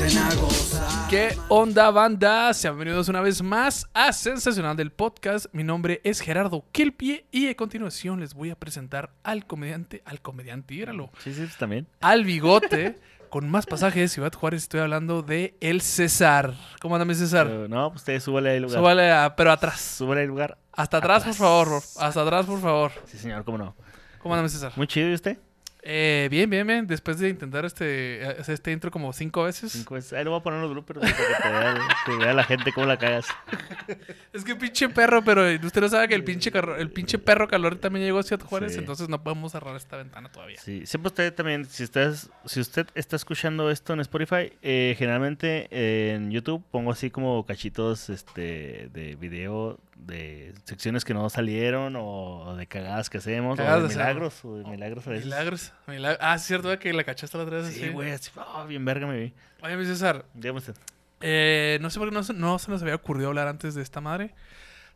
empiecen a gozar. ¿Qué onda, banda? Sean bienvenidos una vez más a Sensacional del Podcast. Mi nombre es Gerardo Kelpie y a continuación les voy a presentar al comediante, al comediante, íralo, Sí, sí, también. al bigote, con más pasajes de Ciudad Juárez. Estoy hablando de El César. ¿Cómo anda mi César? No, pues ustedes súbale ahí lugar. Súbale, a- pero atrás. Súbale ahí lugar. Hasta atrás, por favor. Hasta atrás, por favor. Sí, señor, cómo no. ¿Cómo anda mi César? Muy chido, ¿y usted? Eh, bien, bien, bien. Después de intentar este, hacer este intro como cinco veces. Cinco veces. Ahí lo voy a poner en los bloopers para que te vea, la gente cómo la cagas. Es que pinche perro, pero usted no sabe que el pinche, carro- el pinche perro calor también llegó a Ciudad Juárez, Sí. entonces no podemos cerrar esta ventana todavía. Sí, siempre usted también, si, estás, si usted está escuchando esto en Spotify, eh, generalmente en YouTube pongo así como cachitos este, de video de secciones que no salieron o, de cagadas que hacemos, Cagadas o de de milagros, o de milagros a veces. Milagros. milagros. Ah, es cierto que la cachaste la otra vez. Sí, así. güey, así, oh, bien verga me vi. Oye, mi César, Dígame usted. eh, no sé por qué no, se- no se nos había ocurrido hablar antes de esta madre.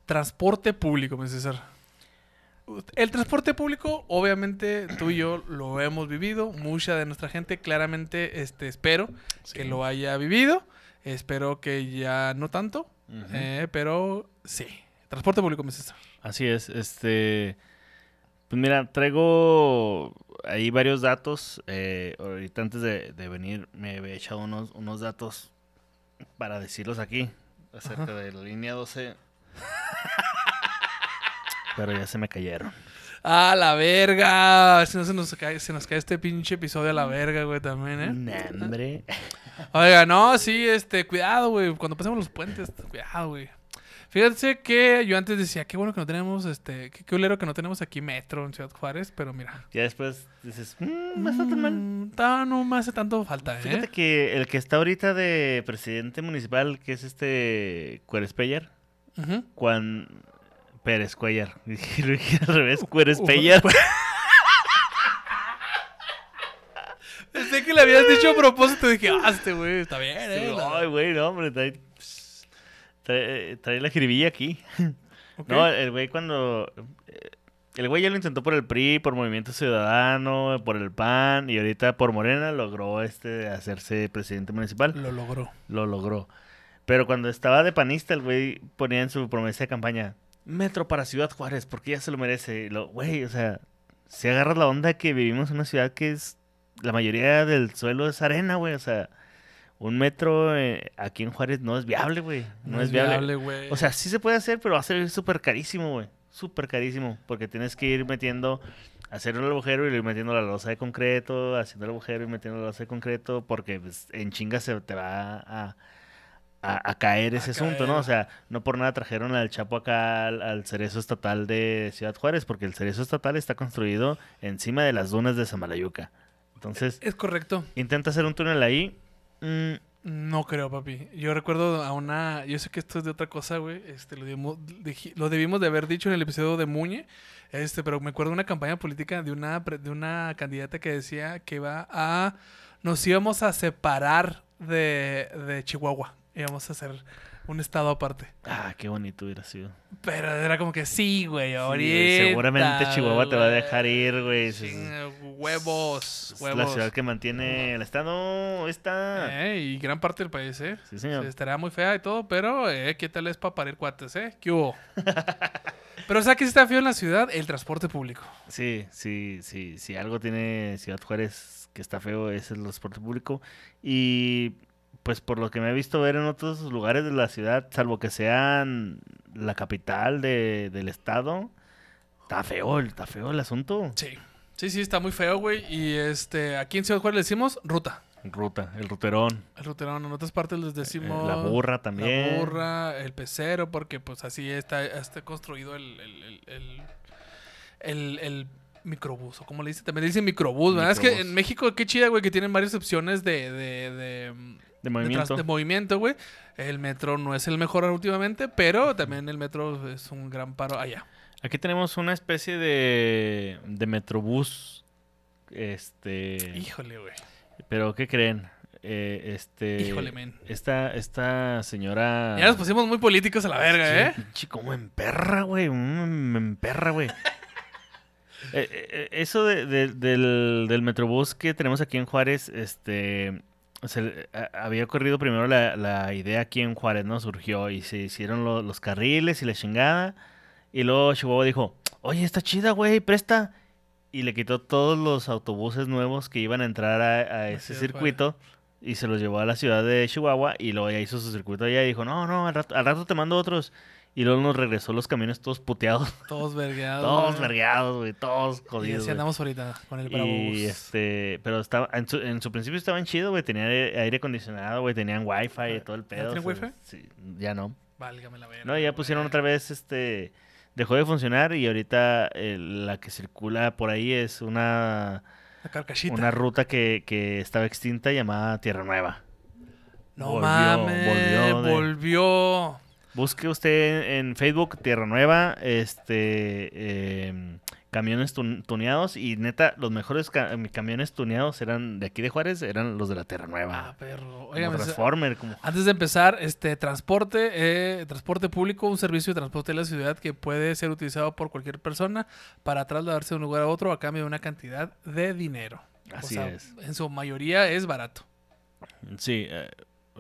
Transporte público, mi César. El transporte público, obviamente, tú y yo lo hemos vivido. Mucha de nuestra gente, claramente, este, espero que lo haya vivido. Espero que ya no tanto, eh, pero sí. Transporte público, mi César. Así es, este... Pues mira, traigo ahí varios datos. eh, ahorita antes de, de venir me había echado unos, unos datos para decirlos aquí acerca Ajá. de la línea 12. Pero ya se me cayeron. ¡Ah, la verga! Si no se nos cae, se nos cae este pinche episodio a la verga, güey, también, ¿eh? Nah, hombre. Oiga, no, sí, este, cuidado, güey. Cuando pasemos los puentes, cuidado, güey. Fíjense que yo antes decía, qué bueno que no tenemos, este, qué, culero que no tenemos aquí metro en Ciudad Juárez, pero mira. Ya después dices, "Mm, no está tan mal. mm, ta- no me hace tanto falta, ¿eh? Fíjate que el que está ahorita de presidente municipal, que es este Cuerespeyer, Ujú. Juan Pérez Cuellar. Dije, dije al revés, Cuerespeyer. Pensé que le habías dicho a propósito, dije, ah, este güey, está bien, ¿eh? Sí, Ay, güey, no, hombre, trae, trae, trae la jiribilla aquí. No, el güey cuando... eh, El güey ya lo intentó por el PRI, por Movimiento Ciudadano, por el PAN, y ahorita por Morena logró este hacerse presidente municipal. Lo logró. Lo logró. Pero cuando estaba de panista, el güey ponía en su promesa de campaña, metro para Ciudad Juárez, porque ya se lo merece. Y lo, güey, o sea, si agarras la onda que vivimos en una ciudad que es... La mayoría del suelo es arena, güey, o sea... Un metro eh, aquí en Juárez no es viable, güey. No, es viable. güey. O sea, sí se puede hacer, pero va a ser súper carísimo, güey. Súper carísimo. Porque tienes que ir metiendo, hacer el agujero y ir metiendo la losa de concreto, haciendo el agujero y metiendo la losa de concreto, porque pues, en chinga se te va a, a, a caer ese asunto, ¿no? O sea, no por nada trajeron al Chapo acá al, al cerezo estatal de Ciudad Juárez, porque el cerezo estatal está construido encima de las dunas de Samalayuca. Entonces, es correcto. intenta hacer un túnel ahí. Mm, No creo, papi. Yo recuerdo a una. Yo sé que esto es de otra cosa, güey. Este, lo, debimos, lo debimos de haber dicho en el episodio de Muñe. Este, pero me acuerdo de una campaña política de una, de una candidata que decía que iba a. Nos íbamos a separar de, de Chihuahua. Íbamos a hacer un estado aparte. ah, qué bonito hubiera sido. Pero era como que sí, güey. Sí, ahorita. güey, seguramente Chihuahua te va a dejar ir, güey. Es- Chinga, Huevos, es huevos. la ciudad que mantiene el estado. Está. Eh, y gran parte del país, ¿eh? Sí, señor. Sí, estaría muy fea y todo, pero eh, ¿qué tal es para parir cuates, eh? ¿Qué hubo? pero ¿sabes que sí está feo en la ciudad? El transporte público. Sí, sí, sí. Si algo tiene Ciudad Juárez que está feo es el transporte público. Y pues por lo que me he visto ver en otros lugares de la ciudad, salvo que sean la capital de- del estado, está feo, está feo el asunto. Sí. Sí, sí, está muy feo, güey. Y este, aquí en Ciudad Juárez le decimos ruta. Ruta, el ruterón, El ruterón. En otras partes les eh, decimos... la burra también. La burra, el pecero, porque pues así está, está construido el, el, el, el, el- el microbús, o como le dice, también le dicen microbús, ¿verdad? Es que Microbús. en México, qué chida, güey, que tienen varias opciones de, de, de, De movimiento. de movimiento, güey. El metro no es el mejor últimamente, pero también el metro es un gran paro allá. Aquí tenemos una especie de, de metrobús. Este. Híjole, güey. Pero, ¿qué creen? Eh, este. Híjole, men. Esta, esta señora. Ya nos pusimos muy políticos a la verga, Sí, ¿eh? Pinche, como emperra, güey. Me emperra, güey. Eh, eh, eso de- de- del, del metrobús que tenemos aquí en Juárez, este. Se- a- había ocurrido primero la, la idea aquí en Juárez, ¿no? Surgió y se hicieron lo- los carriles y la chingada. Y luego Chihuahua dijo, oye, está chida, güey, presta. Y le quitó todos los autobuses nuevos que iban a entrar a, a ese circuito. Y se los llevó a la ciudad de Chihuahua. Y luego ya hizo su circuito allá y dijo, no, no, al rato, al rato te mando otros. Y luego nos regresó los camiones todos puteados. Todos vergueados. todos vergueados, güey, todos Y jodidos. así güey. andamos ahorita con el Bravo. Y este, pero estaba, en su, en su principio estaban chidos, güey. Tenían aire acondicionado, güey. Tenían wifi y todo el pedo. tienen o sea, wifi? Sí, ya no. Válgame la verga. No, ya pusieron otra vez, este, dejó de funcionar y ahorita eh, la que circula por ahí es una, una ruta que, que estaba extinta llamada Tierra Nueva. No volvió, mames. volvió Volvió. Busque usted en Facebook Tierra Nueva, este, em, camiones tun- tuneados y neta, los mejores ca- camiones tuneados eran de aquí de Juárez, eran los de la Tierra Ah, Nueva. perro. Como Oigan, Transformer, como... antes de empezar, este transporte, eh, transporte público, un servicio de transporte de la ciudad que puede ser utilizado por cualquier persona para trasladarse de un lugar a otro a cambio de una cantidad de dinero. O Así sea, es. En su mayoría es barato. Sí, eh,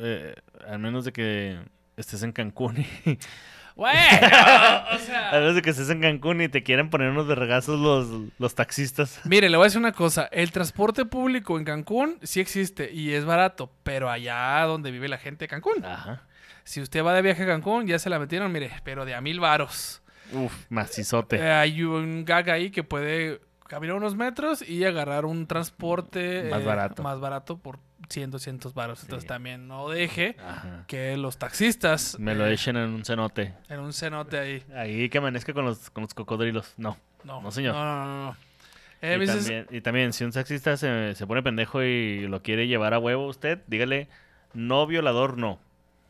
eh, al menos de que estés en Cancún y... Güey, o A sea, menos de que estés en Cancún y te quieran poner unos vergazos los, los taxistas. Mire, le voy a decir una cosa. El transporte público en Cancún sí existe y es barato, pero allá donde vive la gente de Cancún. Ajá. Si usted va de viaje a Cancún, ya se la metieron, mire, pero de a mil varos. Uf, macizote. Eh, hay un gag ahí que puede caminar unos metros y agarrar un transporte Más eh, barato. más barato por 100, 200 varos. Entonces también no deje Ajá. que los taxistas Me lo eh, echen en un cenote. en un cenote ahí. Ahí que amanezca con los, con los cocodrilos. No. No, No, señor. No, no, no. no. Eh, y, dices- también, y también, si un taxista se, se pone pendejo y lo quiere llevar a huevo usted, dígale, no violador, no.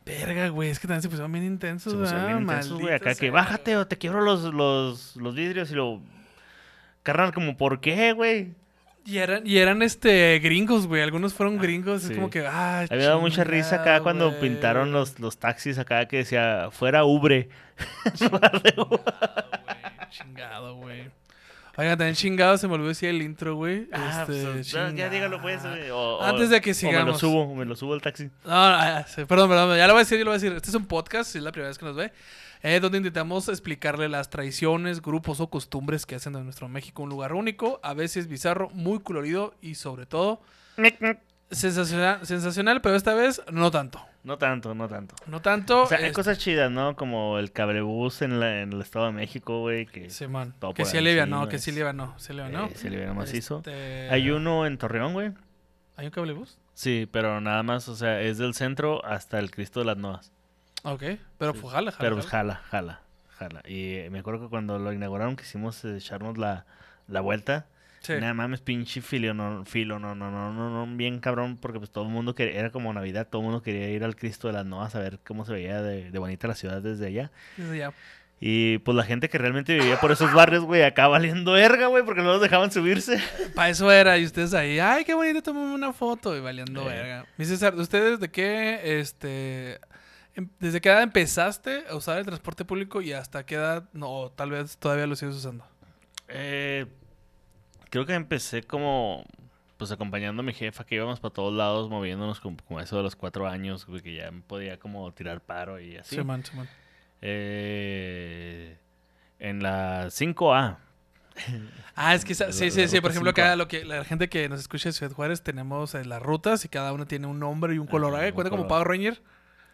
Verga, güey, es que también se pusieron bien intensos, Se pusieron bien intensos, güey, acá que bájate o te quiebro los, los, los vidrios y lo... Carnal, como, ¿por qué, güey? Y eran, y eran este gringos, güey. Algunos fueron gringos. sí. Es como que, ah, Había dado mucha risa acá cuando güey. pintaron los, los taxis acá que decía, fuera Ubre. Chingado, güey. Chingado, güey. Oigan, también chingado se me olvidó decir el intro, güey. Ah, Este, pues, ya, ya dígalo pues. güey, o- Antes de que O me lo sigamos. subo, me lo subo al taxi. No, no, ah, sí, perdón, perdón, ya lo voy a decir, ya lo voy a decir. Este es un podcast, si es la primera vez que nos ve, eh, donde intentamos explicarle las tradiciones, grupos o costumbres que hacen de nuestro México un lugar único, a veces bizarro, muy colorido y sobre todo sensacional, sensacional pero esta vez no tanto. No tanto, no tanto. No tanto. O sea, hay cosas chidas, ¿no? Como el cablebús en, la- en el Estado de México, güey, que Simón, todo que sí alivia, no, que sí alivia, no, se alivia, no. eh, se libera macizo. Este, Hay uno en Torreón, güey. ¿Hay un cablebús? Sí, pero nada más, o sea, es del centro hasta el Cristo de las Novas. Ok, pero Sí, pues jala, jala. Pero pues jala. jala, jala. Y eh, me acuerdo que cuando lo inauguraron quisimos echarnos la, la vuelta. Sí. Nada mames, pinche filo, no, filo, no, no, no, no, no, bien cabrón, porque pues todo el mundo quería, era como Navidad, todo el mundo quería ir al Cristo de las Novas a ver cómo se veía de, de bonita la ciudad desde allá. Desde ya. Y pues la gente que realmente vivía por esos barrios, güey, acá valiendo verga, güey, porque no los dejaban subirse. Para eso era, y ustedes ahí, ay, qué bonito, tomame una foto y valiendo Eh. verga. Mi César, ¿ustedes de qué, este, em- desde qué edad empezaste a usar el transporte público y hasta qué edad, no, tal vez todavía lo sigues usando? Eh, creo que empecé como, pues acompañando a mi jefa, que íbamos para todos lados, moviéndonos como, como eso de los cuatro años, güey, que ya podía como tirar paro y así. Sí, man, sí, man. Eh, en la 5A. Ah, es que, esa- La- sí, la sí, sí, por ejemplo, 5A. cada lo que, la gente que nos escucha de Ciudad Juárez, tenemos eh, las rutas y cada una tiene un nombre y un color. Haga cuenta como. Power Ranger,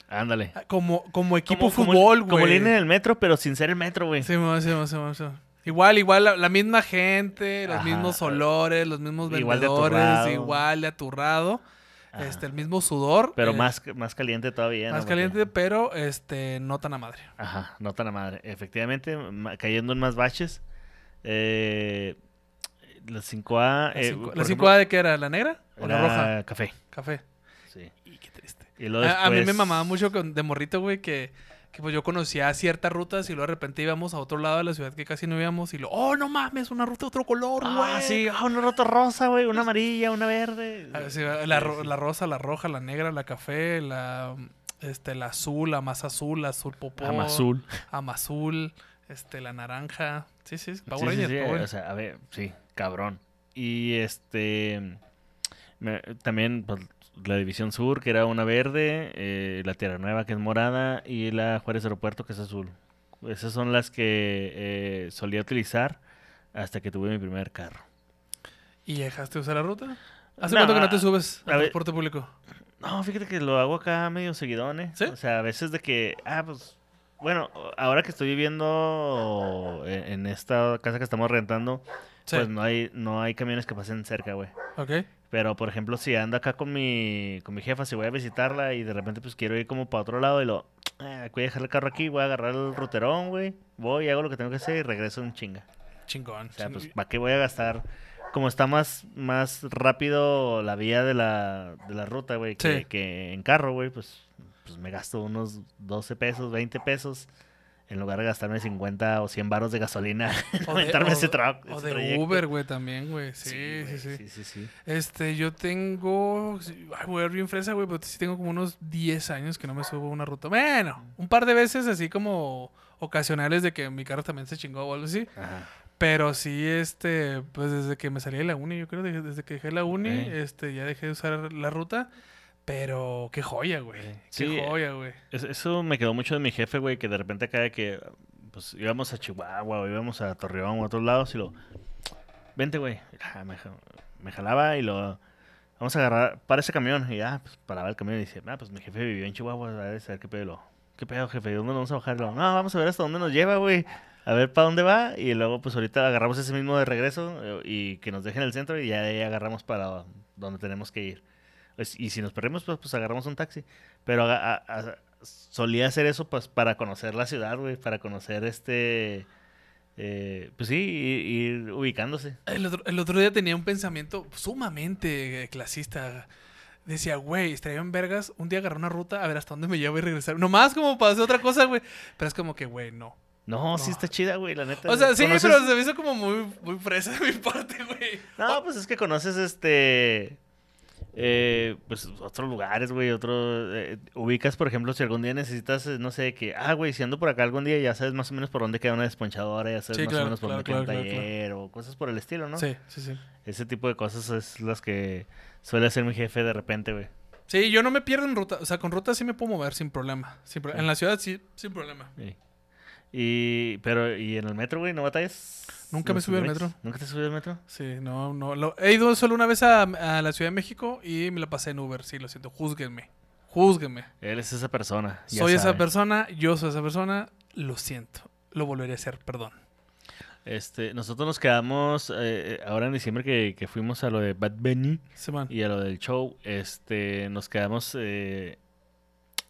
Ándale. ah, como, como equipo Como- como- fútbol, güey. Como línea del metro, pero sin ser el metro, güey. Sí, sí, sí, sí. Igual, igual, la, la misma gente, los Ajá. mismos olores, los mismos Igual de vendedores, aturrado. igual de aturrado, este, el mismo sudor. Pero eh, más, más caliente todavía. ¿no? más caliente, pero este, no tan a madre. Ajá, no tan a madre. Efectivamente, cayendo en más baches. Eh, la 5A. La eh, ¿La ejemplo, 5A de qué era? ¿La negra o la roja? Café. Café. Sí. Y qué triste. Y luego A, a mí me mamaba mucho con, de morrito, güey, que, que pues yo conocía ciertas rutas y luego de repente íbamos a otro lado de la ciudad que casi no íbamos y lo, oh, no mames, una ruta de otro color, güey. Ah, sí, ah, una rota rosa, güey, una amarilla, una verde. Ah, sí, la, ro- la rosa, la roja, la negra, la café, la, este, la azul, la más azul, la azul popó. Amazul. Amazul, este, la naranja. Sí, sí, Sí, Power sí, sí, o sea, a ver, sí, cabrón. Y este. me- también, pues, la División Sur, que era una verde, eh, la Tierra Nueva, que es morada, y la Juárez Aeropuerto, que es azul. Esas son las que eh, solía utilizar hasta que tuve mi primer carro. ¿Y dejaste de usar la ruta? ¿Hace No, cuánto que no te subes a al transporte público? No, fíjate que lo hago acá medio seguidón, ¿eh? ¿Sí? O sea, a veces de que, ah, pues, bueno, ahora que estoy viviendo en, en esta casa que estamos rentando, Sí. pues no hay, no hay camiones que pasen cerca, güey. Ok. Pero, por ejemplo, si ando acá con mi, con mi jefa, si voy a visitarla y de repente pues quiero ir como para otro lado y lo, ah, voy a dejar el carro aquí, voy a agarrar el ruterón, güey, voy, hago lo que tengo que hacer y regreso en chinga. Chingón. O sea, chingón. pues, ¿para qué voy a gastar? Como está más, más rápido la vía de la, de la ruta, güey, que, que en carro, güey, pues, pues me gasto unos 12 pesos, 20 pesos, en lugar de gastarme 50 o 100 baros de gasolina, O de- aventarme o- ese, tra- O de trayecto. Uber, güey, también, güey. Sí, sí, güey, sí, sí, sí, sí. Este, yo tengo. Ay, ver bien fresa, güey, pero sí tengo como unos 10 años que no me subo a una ruta. Bueno, un par de veces así como ocasionales de que mi carro también se chingó o algo así. Ajá. Pero sí, este, pues desde que me salí de la uni, yo creo, de- desde que dejé la uni, este, ya dejé de usar la ruta. Pero qué joya, güey. Sí. Qué joya, güey. Es- Eso me quedó mucho de mi jefe, güey, que de repente acá de que pues íbamos a Chihuahua o íbamos a Torreón o a otros lados y lo vente, güey. Ah, Me, ja- me jalaba y lo vamos a agarrar para ese camión y ya, pues paraba el camión y dice, "Ah, pues mi jefe vivió en Chihuahua, a ver, qué pedo." Lo, ¿Qué pedo, jefe? ¿Dónde nos vamos a bajar? Y lo, no, vamos a ver hasta dónde nos lleva, güey. A ver para dónde va y luego pues ahorita agarramos ese mismo de regreso eh, y que nos dejen el centro y ya de ahí agarramos para donde tenemos que ir. Y si nos perdemos, pues, pues agarramos un taxi. Pero a- a- a- solía hacer eso pues para conocer la ciudad, güey, para conocer este... eh, pues sí, ir, ir ubicándose. El otro, el otro día tenía un pensamiento sumamente clasista. Decía, güey, estaría en vergas un día agarrar una ruta a ver hasta dónde me lleva y regresar. Nomás como para hacer otra cosa, güey. Pero es como que, güey, no. No, sí está chida, güey, la neta. O sea, sí, ¿Conoces- pero se me hizo como muy, muy fresa de mi parte, güey. No, pues es que conoces este... eh, pues otros lugares, güey, otro... eh, ubicas, por ejemplo, si algún día necesitas, eh, no sé, que... Ah, güey, si ando por acá algún día ya sabes más o menos por dónde queda una desponchadora, ya sabes Sí, más claro, o menos por claro, dónde queda un taller o cosas por el estilo, ¿no? Sí, sí, sí. Ese tipo de cosas es las que suele hacer mi jefe de repente, güey. Sí, yo no me pierdo en ruta. O sea, con ruta sí me puedo mover sin problema. Sin pro- Sí. En la ciudad sí, sin problema. Sí. Y, pero, ¿y en el metro, güey? ¿No batallas? Nunca me ¿Los subí al metro. ¿Nunca te subí al metro? Sí, no, no. lo- he ido solo una vez a, a la Ciudad de México y me la pasé en Uber. Sí, lo siento. Júzguenme. Júzguenme. Él es esa persona. ya Soy esa persona, yo soy esa persona. Lo siento. Lo volveré a hacer, perdón. Este, nosotros nos quedamos eh, eh, ahora en diciembre que, que fuimos a lo de Bad Bunny van. y a lo del show. Este, nos quedamos eh,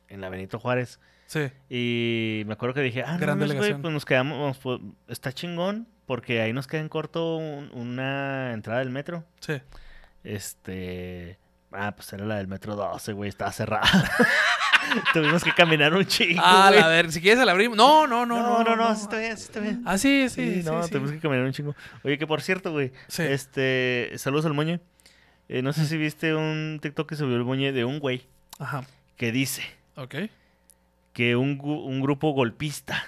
en la Benito Juárez. Sí. Y me acuerdo que dije, ah, no, Gran mames, güey, pues nos quedamos, pues, está chingón, porque ahí nos queda en corto un- una entrada del metro. Sí. Este. Ah, pues era la del metro 12, güey, estaba cerrada. Tuvimos que caminar un chingo. Ah, güey. a ver, si quieres la abrimos. No, no, no, no, no, no, sí está bien, sí está bien. Ah, sí, sí, Sí, sí. no, sí. tenemos que caminar un chingo. Oye, que por cierto, güey, Sí. este, saludos al moñe. Eh, no sé si viste un TikTok que subió el moñe de un güey Ajá. que dice Ok. Que un, un grupo golpista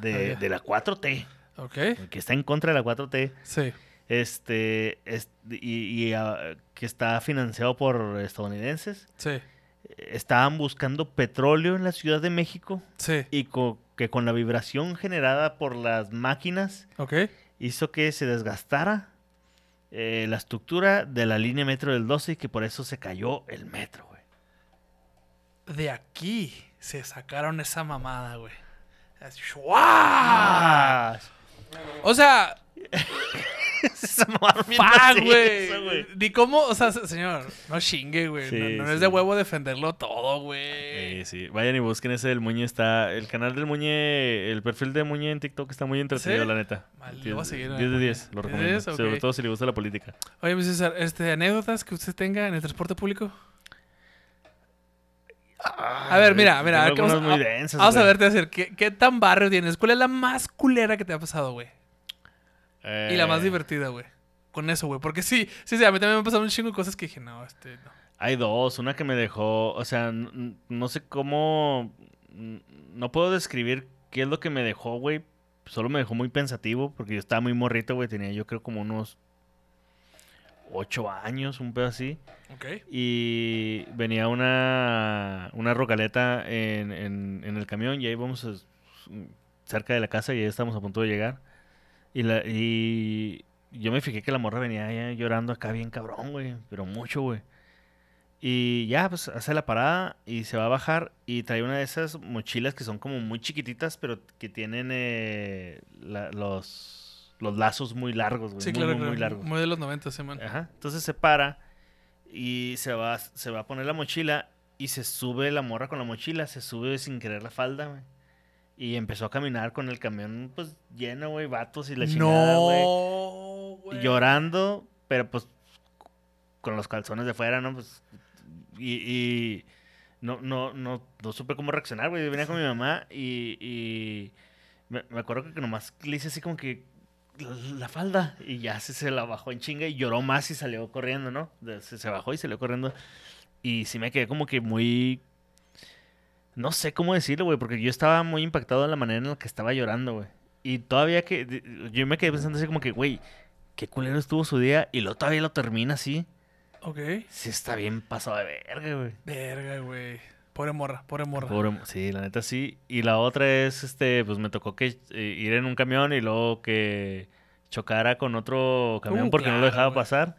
de, Ah, de la 4T, Ok. que está en contra de la 4T, Sí. este, es- y, y, ah, que está financiado por estadounidenses, Sí. estaban buscando petróleo en la Ciudad de México Sí. y co- que con la vibración generada por las máquinas hizo que se desgastara eh, la estructura de la línea metro del 12 y que por eso se cayó el metro, güey. De aquí se sacaron esa mamada, güey. Así, ¡shua! ¡Ah! O sea, Se mamaron bien ¡fuck, macizo, güey! Ni cómo, o sea, se- señor, no chingue, güey. Sí, no no es sí. de huevo defenderlo todo, güey. Eh, sí, vayan y busquen ese del Muñe. Está, el canal del Muñe, el perfil de Muñe en TikTok está muy entretenido, ¿Sí? la neta. Diez- voy a seguir, 10 de Muñe. 10, lo 10 de recomiendo. 10, Sobre todo si le gusta la política. Oye, mi César, este, anécdotas que usted tenga en el transporte público. A ver, mira, mira, vamos, muy a- densas, vamos a verte a decir, ¿qué, ¿qué tan barrio tienes? ¿Cuál es la más culera que te ha pasado, güey? Y la más Eh, divertida, güey. Con eso, güey. Porque sí, sí, sí, a mí también me han pasado un chingo de cosas que dije, no, este, no. Hay dos, una que me dejó, o sea, no sé cómo, no puedo describir qué es lo que me dejó, güey. Solo me dejó muy pensativo porque yo estaba muy morrito, güey. Tenía yo creo como unos ocho años, un pedo así. Ok. Y venía una, una rocaleta en, en, en el camión y ahí vamos a- cerca de la casa y ya estamos a punto de llegar. Y, la, y yo me fijé que la morra venía ya llorando acá bien cabrón, güey, pero mucho, güey. Y ya, pues hace la parada y se va a bajar y trae una de esas mochilas que son como muy chiquititas, pero que tienen eh, la- los, los lazos muy largos, güey. Sí, muy, claro, muy, claro. muy largos. Muy de los 90, sí, man. Ajá. Entonces se para y se va, se va a poner la mochila y se sube la morra con la mochila, se sube sin querer la falda, güey. Y empezó a caminar con el camión, pues, lleno, güey, vatos y la chingada, güey. No, güey. Llorando, pero pues con los calzones de fuera, ¿no? Pues, y, y no, no, no, no supe cómo reaccionar, güey. Yo venía con mi mamá y, y me, me acuerdo que nomás le hice así como que la, la falda y ya se, se la bajó en chinga y lloró más y salió corriendo, ¿no? Se, se bajó y salió corriendo. Y sí me quedé como que muy... No sé cómo decirlo, güey, porque yo estaba muy impactado de la manera en la que estaba llorando, güey. Y todavía que... Yo me quedé pensando así como que, güey, qué culero estuvo su día y luego todavía lo termina así. Ok. Sí está bien pasado de verga, güey. Verga, güey. Pobre morra, pobre morra. Pobre- sí, la neta sí. Y la otra es, este, pues me tocó que eh, ir en un camión y luego que chocara con otro camión Uh, porque no lo dejaba güey. pasar.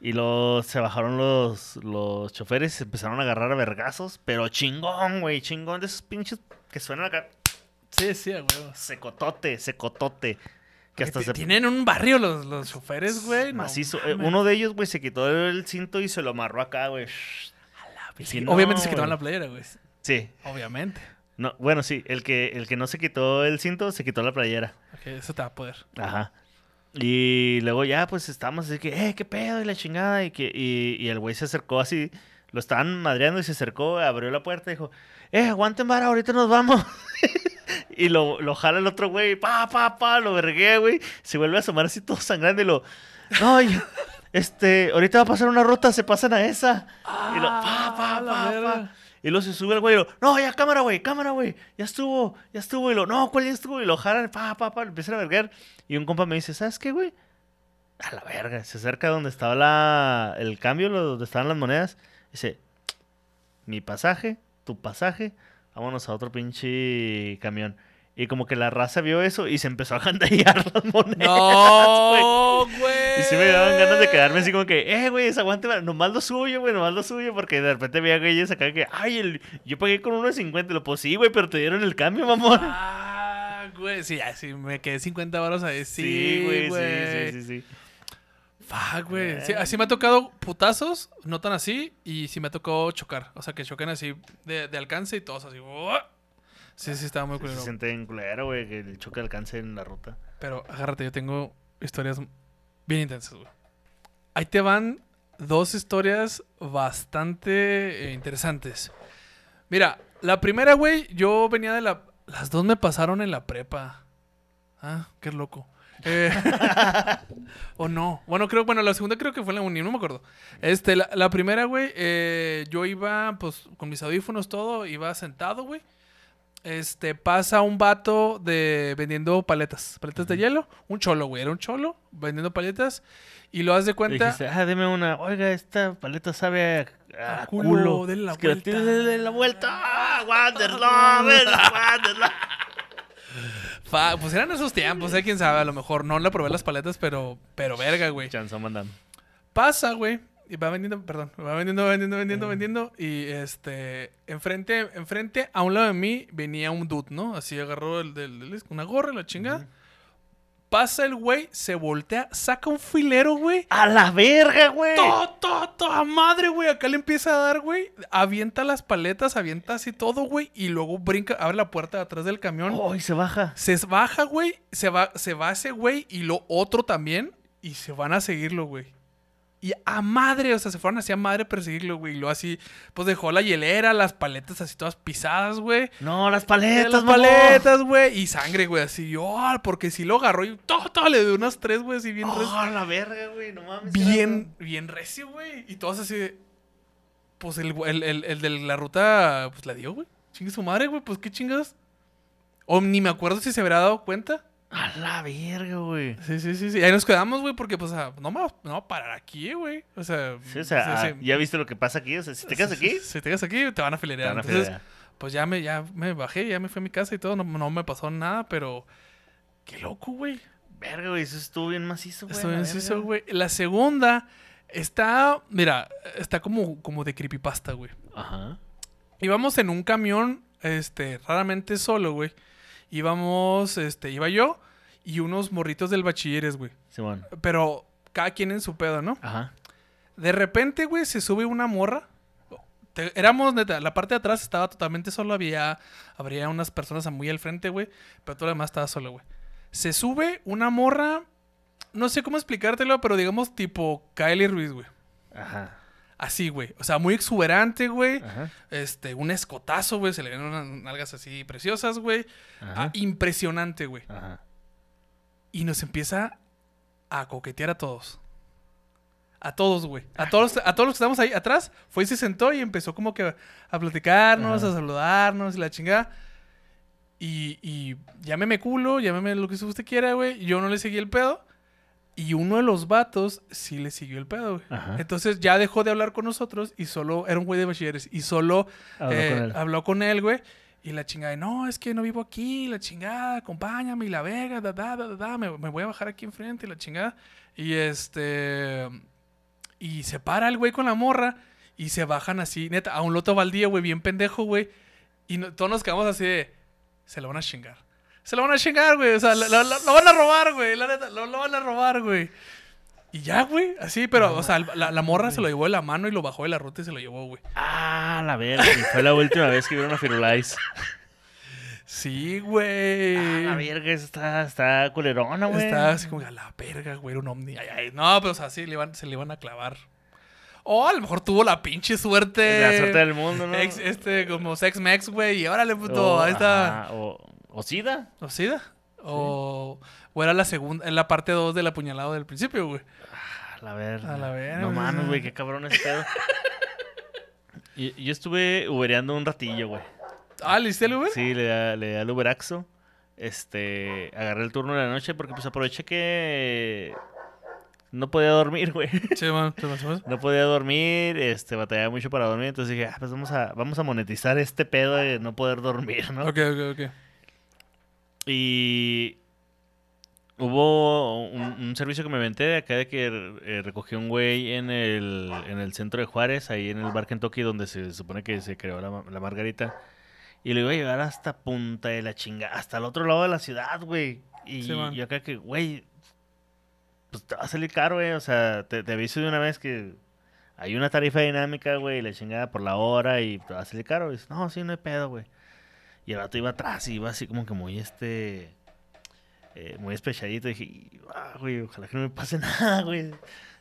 Y luego se bajaron los, los choferes y se empezaron a agarrar a vergazos. Pero chingón, güey, chingón de esos pinches que suenan acá. Sí, sí, a huevo. Secotote, secotote. Que hasta se... Tienen un barrio los, los choferes, güey. no Macizo. Eh, uno de ellos, güey, se quitó el cinto y se lo amarró acá, güey. Sí, no, Obviamente se quitaban güey. la playera, güey. Sí. Obviamente. No, bueno, sí, el que, el que no se quitó el cinto, se quitó la playera. Ok, eso te va a poder. Ajá. Y luego ya, pues estábamos así que, eh, qué pedo, y la chingada. Y, que, y, y el güey se acercó así, lo estaban madreando y se acercó, abrió la puerta y dijo, eh, aguanten, vara, ahorita nos vamos. y lo, lo jala el otro güey, pa, pa, pa, lo verguea, güey. Se vuelve a asomar así todo sangrando y lo, no, y- este, ahorita va a pasar una ruta, se pasan a esa. y lo, pa, pa, pa. Y luego se sube el güey y lo, no, ya cámara, güey, cámara, güey, ya estuvo, ya estuvo. Y lo, no, ¿cuál ya estuvo? Y lo jalan, pa, pa, pa, empiezan a verguer. Y un compa me dice, ¿sabes qué, güey? A la verga, se acerca donde estaba la, el cambio, donde estaban las monedas. Dice, mi pasaje, tu pasaje, vámonos a otro pinche camión. Y como que la raza vio eso y se empezó a gandallar las monedas. No, güey. Y sí me daban ganas de quedarme así como que, eh, güey, aguante, nomás lo suyo, güey, nomás lo suyo, porque de repente veía güeyes acá que, ay, el- yo pagué con 1.50, lo pues sí, güey, pero te dieron el cambio, mamón. Ah, güey. Sí, ya, sí, me quedé 50 baros ahí. Sí, Sí, güey. sí, sí, sí, sí. Fuck, güey. Sí, Bueno. así me ha tocado putazos, no tan así, y sí me ha tocado chocar. O sea, que choquen así de, de alcance y todos así. ¡uah! Sí, sí, estaba muy Se culero. siente en culero, güey, que el choque alcance en la ruta. Pero agárrate, yo tengo historias bien intensas, güey. Ahí te van dos historias bastante eh, interesantes. Mira, la primera, güey, yo venía de la... Las dos me pasaron en la prepa. Ah, qué loco. Eh, o no. Bueno, creo, bueno, la segunda creo que fue en la uni, no me acuerdo. Este, la, la primera, güey, eh, yo iba, pues, con mis audífonos, todo, iba sentado, güey. Este, pasa un vato de vendiendo paletas, paletas de hielo. Un cholo, güey, era un cholo vendiendo paletas. Y lo haz de cuenta. dijiste, ah, deme una, oiga, esta paleta sabe a, culo, culo. denle la Es que vuelta. Denle la vuelta. Ah, Wanderlove, pues eran esos tiempos, eh, quién sabe, a lo mejor no le probé las paletas, pero, pero verga, güey. Chanzón mandando. Pasa, güey. Y va vendiendo, perdón, va vendiendo, vendiendo, vendiendo, vendiendo. Y este, enfrente, enfrente, a un lado de mí, venía un dude, ¿no? Así agarró el, del- del- una gorra, la chingada. Pasa el güey, se voltea, saca un filero, güey. A la verga, güey. Todo, todo, toda madre, güey. Acá le empieza a dar, güey. Avienta las paletas, avienta así todo, güey. Y luego brinca, abre la puerta de atrás del camión. Oh, y se baja. Se baja, güey. Se va, se va ese güey y lo otro también. Y se van a seguirlo, güey. Y a madre, o sea, se fueron así a madre a perseguirlo, güey. Y lo así, pues dejó la hielera, las paletas así todas pisadas, güey. No, las paletas, las paletas, güey. Y sangre, güey, así. Yo, ah, porque si lo agarró y todo, todo le dio unas tres, güey, así bien recio. Oh, la verga, güey, no mames. Bien, bien recio, güey. Y todos así de. Pues el, el, el, el de la ruta, pues la dio, güey. Chingue su madre, güey, pues qué chingados. O ni me acuerdo si se habrá dado cuenta. A la verga, güey. Sí, sí, sí, sí. Ahí nos quedamos, güey, porque, pues, ah, no me va no va a parar aquí, güey. O sea, Sí, o sea, sí, ah, sí. ya viste lo que pasa aquí. O sea, si te quedas aquí, Si, si te quedas aquí, te van a te filerear. van a Entonces, filear. pues ya me, ya me bajé, ya me fui a mi casa y todo. No, no me pasó nada, pero qué loco, güey. Verga, güey, eso estuvo bien macizo, güey. Estoy la en verga. eso, güey. La segunda está, mira, está como, como de creepypasta, güey. Ajá. Íbamos en un camión, este, raramente solo, güey. Íbamos, este, iba yo y unos morritos del bachilleres, güey. Simón. Pero cada quien en su pedo, ¿no? Ajá. De repente, güey, se sube una morra. Te- éramos, neta, la parte de atrás estaba totalmente solo. Había, habría unas personas muy al frente, güey. Pero todo lo demás estaba solo, güey. Se sube una morra. No sé cómo explicártelo, pero digamos tipo Kylie Ruiz, güey. Ajá. Así, güey. O sea, muy exuberante, güey. Este, un escotazo, güey. Se le ven unas nalgas así preciosas, güey. Ah, impresionante, güey. Y nos empieza a coquetear a todos. A todos, güey. A todos, a todos los que estamos ahí atrás. Fue y se sentó y empezó como que a platicarnos, Ajá. a saludarnos y la chingada. Y, y llámeme culo, llámeme lo que usted quiera, güey. Yo no le seguí el pedo. Y uno de los vatos sí le siguió el pedo, güey. Ajá. Entonces ya dejó de hablar con nosotros y solo era un güey de bachilleres. Y solo Habló eh, con él. habló con él, güey. Y la chingada, no, es que no vivo aquí, la chingada, acompáñame y la vega, da, da, da, da, me, me voy a bajar aquí enfrente, la chingada. Y este. Y se para el güey con la morra y se bajan así, neta, a un loto baldío, güey, bien pendejo, güey. Y no- todos nos quedamos así de. Se lo van a chingar. Se lo van a chingar, güey. O sea, lo, lo- van a robar, güey. La neta, lo, lo van a robar, güey. Y ya, güey. Así, pero, o sea, la, la morra se lo llevó de la mano y lo bajó de la ruta y se lo llevó, güey. Ah, la verga. y Fue la última vez que vieron a Firulais. Sí, güey. Ah, la verga, está, está culerona, güey. Estaba así como a la verga, güey, era un ovni. Ay, ay. No, pero o sea, sí, le iban, se le iban a clavar. O a lo mejor tuvo la pinche suerte. La suerte del mundo, ¿no? Ex- este, como Sex Mex, güey. Y órale, puto, O- ahí está. ajá, O, o SIDA. ¿O SIDA? O, o era la segunda, en la parte 2 del apuñalado del principio, güey. A la verga. A la verga, No mames, güey, qué cabrón ese pedo. Y- Yo estuve ubereando un ratillo, güey. Ah, ¿le hiciste el Uber? Sí, le le da el Uberaxo. Este, agarré el turno de la noche porque pues aproveché que no podía dormir, güey. Sí, man, sí, sí, man. No podía dormir, este, batallaba mucho para dormir, entonces dije, ah, pues vamos a, vamos a monetizar este pedo de no poder dormir, ¿no? Ok, ok, ok. Y hubo un, un servicio que me inventé de acá de que eh, recogí un güey en el, en el centro de Juárez, ahí en el bar Kentucky, donde se supone que se creó la, la margarita. Y lo iba a llevar hasta punta de la chinga, hasta el otro lado de la ciudad, güey. Y Sí, yo acá que, güey, pues te va a salir caro, güey. O sea, te, te aviso de una vez que hay una tarifa dinámica, güey, y la chingada por la hora y te va a salir caro. Y dices, no, sí, no hay pedo, güey. Y el vato iba atrás y iba así como que muy este. eh, muy espechadito. Y dije, "Y, ah, güey, ojalá que no me pase nada, güey.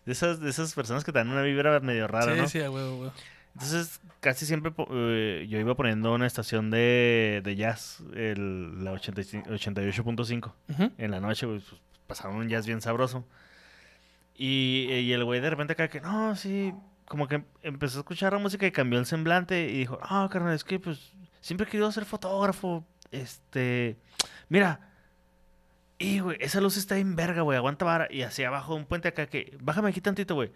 De esas, de esas personas que te dan una vibra medio rara, sí, ¿no? sí, huevo, huevo. Entonces, casi siempre eh, yo iba poniendo una estación de, de jazz, el, la 85 88.5 Ujú. en la noche, pues, pues, un jazz bien sabroso. Y, y el güey de repente acá que, no, sí, como que em- empezó a escuchar la música y cambió el semblante y dijo, ah, carnal, es que pues siempre he querido ser fotógrafo. Este, mira, y güey, esa luz está en verga, güey, aguanta vara. Y hacia abajo un puente acá que, bájame aquí tantito, güey.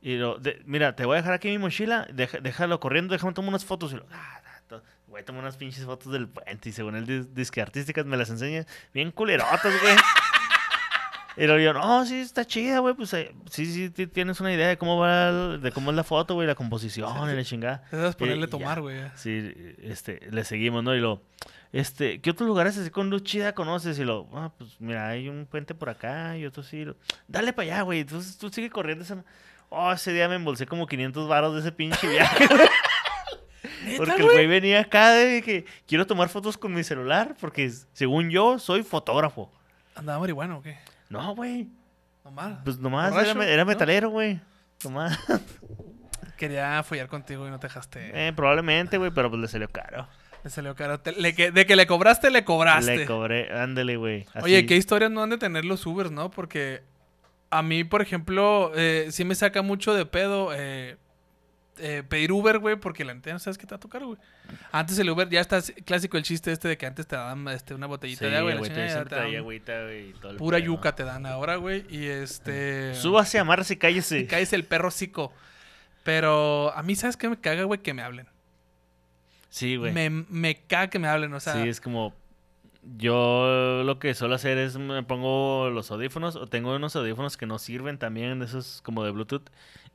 Y lo, de- mira, te voy a dejar aquí mi mochila, deja- déjalo corriendo, déjame tomar unas fotos. Y lo, ah, güey, toma unas pinches fotos del puente. Y según él, dis- disque artísticas me las enseña bien culerotas, güey. Y luego yo, no, sí, está chida, güey. Pues eh, sí, sí, ti- tienes una idea de cómo va, el- de cómo es la foto, güey, la composición y la chingada. Esas ponerle ya. tomar, güey. Sí, este, le seguimos, ¿no? Y lo, este, ¿qué otros lugares así con luz chida conoces? Y lo, ah, pues mira, hay un puente por acá y otro sí. y lo, Dale para allá, güey. Entonces tú sigue corriendo. Esa... Oh, ese día me embolsé como 500 varos de ese pinche viaje. porque el güey venía acá de que quiero tomar fotos con mi celular porque según yo soy fotógrafo. ¿Andaba marihuana o qué? No, güey. Nomás. Pues nomás era, era ¿No? metalero, güey. Nomás. Quería follar contigo y no te dejaste. Eh, probablemente, güey, pero pues le salió caro. Le salió caro. Te- le que- de que le cobraste, le cobraste. Le cobré, ándale, güey. Oye. ¿qué historias no han de tener los Ubers, no? Porque a mí, por ejemplo, eh, sí me saca mucho de pedo. eh, eh, pedir Uber, güey, porque la neta no sabes qué te va a tocar, güey. Antes el Uber, ya está clásico el chiste este de que antes te daban este, una botellita de agua la te agüita, todo el pura yuca te dan ahora, güey. Y este... Súbase, amárrese y cállese. Y caes el perro cico. Pero a mí, ¿sabes qué me caga, güey? Que me hablen. Sí, güey. Me, me caga que me hablen, o sea... sí, es como. Yo lo que suelo hacer es me pongo los audífonos o tengo unos audífonos que no sirven también, esos como de Bluetooth,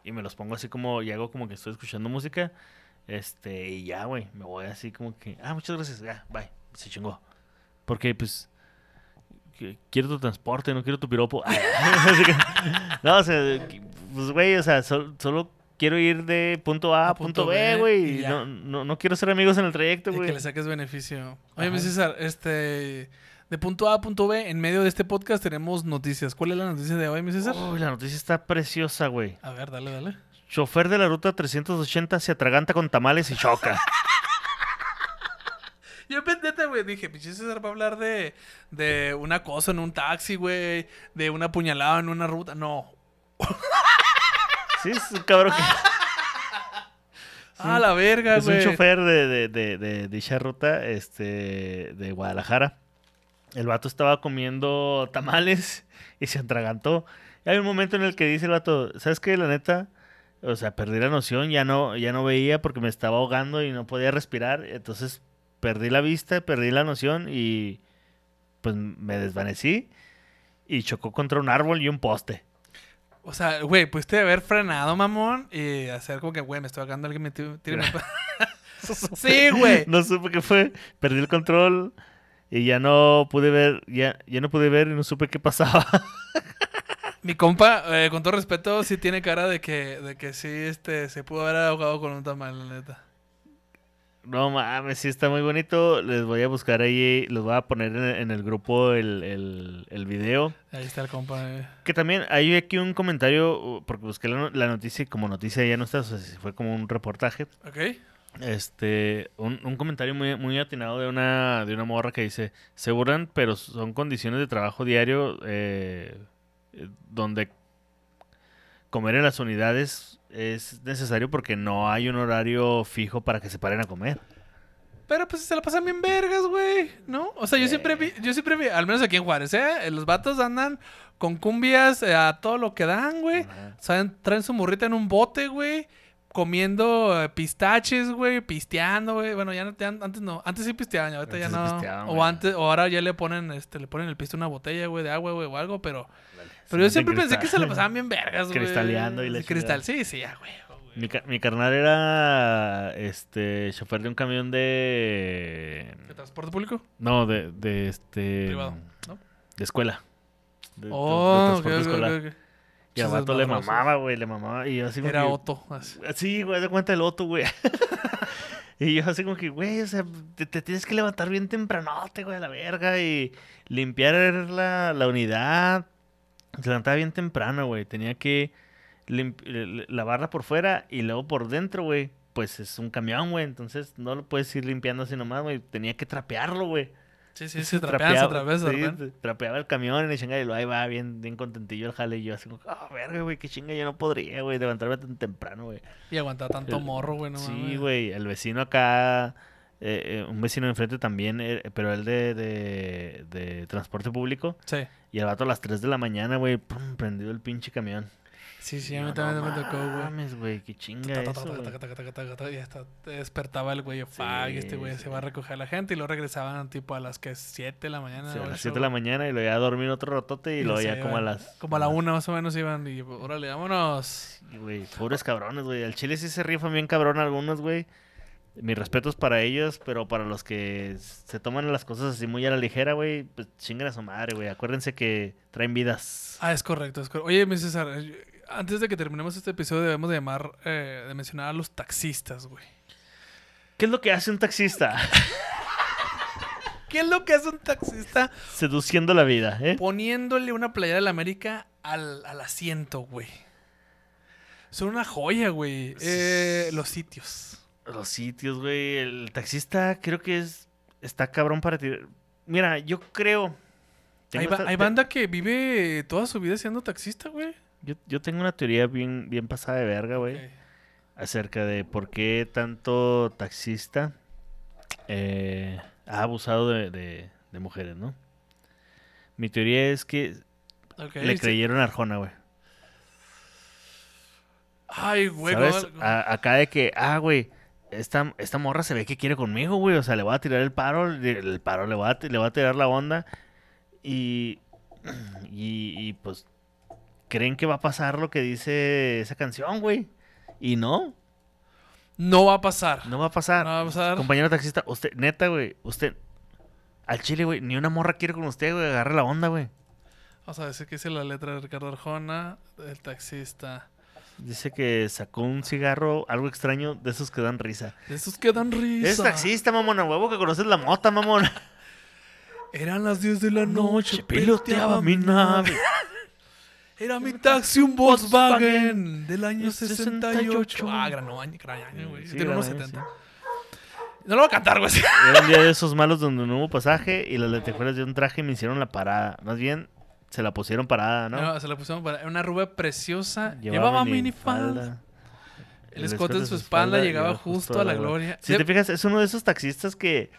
y me los pongo así como y hago como que estoy escuchando música. Este, y ya, güey, me voy así como que, ah, muchas gracias, ya, bye, se chingó. Porque, pues, quiero tu transporte, no quiero tu piropo. No, o sea, pues, güey, o sea, sol- solo quiero ir de punto A a punto, B, y güey. No, no, no quiero ser amigos en el trayecto, güey. que le saques beneficio. Oye, mi. César, este... De punto A a punto B, en medio de este podcast tenemos noticias. ¿Cuál es la noticia de hoy, mi César? Uy, la noticia está preciosa, güey. A ver, dale, dale. Chofer de la ruta 380 se atraganta con tamales y choca. Yo pendiente, güey, dije, pinche César va a hablar de, de un acoso en un taxi, güey, de una puñalada en una ruta. No. Sí, es un cabrón que... Ah, la verga, Es güey. un chofer de, de, de, de dicha ruta, este, de Guadalajara. El vato estaba comiendo tamales y se atragantó. Y hay un momento en el que dice el vato, ¿sabes qué? La neta, o sea, perdí la noción, ya no, ya no veía porque me estaba ahogando y no podía respirar. Entonces perdí la vista, perdí la noción y pues me desvanecí y chocó contra un árbol y un poste. O sea, güey, pudiste haber frenado, mamón, y hacer como que, güey, me estoy ahogando, alguien me pa- Sí, güey. No supe qué fue, perdí el control y ya no pude ver, ya, ya no pude ver y no supe qué pasaba. Mi compa, eh, con todo respeto, sí tiene cara de que, de que sí, este, se pudo haber ahogado con un tamal, la neta. No mames, sí está muy bonito. Les voy a buscar ahí, los voy a poner en, en el grupo el, el, el video. Ahí está el compa. eh. Que también hay aquí un comentario, porque busqué la, la noticia y como noticia ya no está, o sea, fue como un reportaje. ¿Ok? Este, un, un comentario muy, muy atinado de una, de una morra que dice, seguran, pero son condiciones de trabajo diario eh, donde comer en las unidades es necesario porque no hay un horario fijo para que se paren a comer. Pero pues se la pasan bien vergas, güey, ¿no? O sea, yo siempre vi, yo siempre vi, al menos aquí en Juárez, ¿eh? Los vatos andan con cumbias eh, a todo lo que dan, güey. Saben, traen su morrita en un bote, güey. Comiendo eh, pistaches, güey, pisteando, güey. Bueno, ya, no, ya antes no, antes sí pisteaban, ahorita ya Antes no. pisteaban, o güey. antes, o ahora ya le ponen, este, le ponen el piste una botella, güey, de agua, güey, o algo, pero. Pero yo siempre de pensé que se la pasaban bien vergas, güey. Cristaleando y la Cristal, sí, sí, ya, güey. Mi, mi carnal era este chofer de un camión de ¿De transporte público? no de, de este Privado, ¿no? de escuela de, de- de Oh, ok, transporte ok, escolar. Y al Pinches vato le mamaba güey le mamaba y yo así Era que- Otto. así. Sí, güey, de cuenta el Otto, güey. y yo así como que, güey, o sea, te, te tienes que levantar bien tempranote, güey, a la verga, y limpiar la, la unidad. Se levantaba bien temprano, güey. Tenía que lavarla por fuera y luego por dentro, güey. Pues es un camión, güey. Entonces no lo puedes ir limpiando así nomás, güey. Tenía que trapearlo, güey. Sí, sí, sí, trapean, se trapean, se sí, trapean. trapeaba el camión y chinga y lo ahí va bien, bien contentillo el jale. Y yo así como, ah, verga, güey, qué chinga, yo no podría, güey, levantarme tan temprano, güey. Y aguantaba tanto El- morro, güey, no sí, güey, el vecino acá, eh, eh, un vecino de enfrente también, eh, pero él de, de, de transporte público. Sí. Y el vato a las 3 de la mañana, güey, pum, prendido el pinche camión. Sí, sí, a mí también me tocó, güey. mames, güey, qué chinga Ta, ta, ta, eso, ta, güey. ta, ta, ta, ta, ta, ta, Y hasta te despertaba el güey, fuck, este güey se va a recoger a la gente. Y luego regresaban tipo a las que 7 de la mañana. A las 7 de la mañana y lo iba a dormir otro ratote y, se ya como a las... Como a la una más o menos iban y órale, vámonos. Güey, pobres cabrones, güey. Al chile sí se rifan bien cabrón algunos, güey. Mis respetos para ellos, pero para los que se toman las cosas así muy a la ligera, güey, pues chingan a su madre, güey. Acuérdense que traen vidas. Ah, es correcto, es correcto. Oye, mi César, antes de que terminemos este episodio debemos de llamar, eh, de mencionar a los taxistas, güey. ¿Qué es lo que hace un taxista? ¿Qué es lo que hace un taxista Seduciendo la vida, ¿eh? poniéndole una playera de la América al, al asiento, güey? Son una joya, güey. Eh, los sitios. Los sitios, güey. El taxista creo que es... Está cabrón para ti. Mira, yo creo... Hay, ba- esta- hay te- banda que vive toda su vida siendo taxista, güey. Yo, yo tengo una teoría bien, bien pasada de verga, güey. Acerca de por qué tanto taxista eh, ha abusado de, de- de mujeres, ¿no? Mi teoría es que le sí. creyeron a Arjona, güey. Ay, güey. ¿Sabes? ¿cómo- A- acá de que, ah, güey, esta, esta morra se ve que quiere conmigo, güey. O sea, le voy a tirar el paro, le- el paro, le voy a, le voy a tirar la onda. Y, y, y, pues, creen que va a pasar lo que dice esa canción, güey. Y no, No va a pasar. no va a pasar. No va a pasar. Compañero taxista, usted, neta, güey, usted, al chile, güey, ni una morra quiere con usted, güey. Agarre la onda, güey. Vamos a decir que dice la letra de Ricardo Arjona, el taxista. Dice que sacó un cigarro, algo extraño, de esos que dan risa. De esos que dan risa. Es taxista, mamón, a huevo que conoces la mota, mamón. Eran las 10 de la noche, piloteaba mi nave. Era mi taxi, un Volkswagen Volkswagen del año 68. Ah, gran año, gran año, güey. Sí, Tiene unos año, 70. No lo voy a cantar, güey. Era un día de esos malos donde no hubo pasaje y las lentejuelas de un traje me hicieron la parada. Más bien, se la pusieron parada, ¿no? No, se la pusieron para una rubia preciosa. Llevaba, minifalda. El escote en su espalda llegaba justo a la gloria. Si te fijas, es uno de esos taxistas que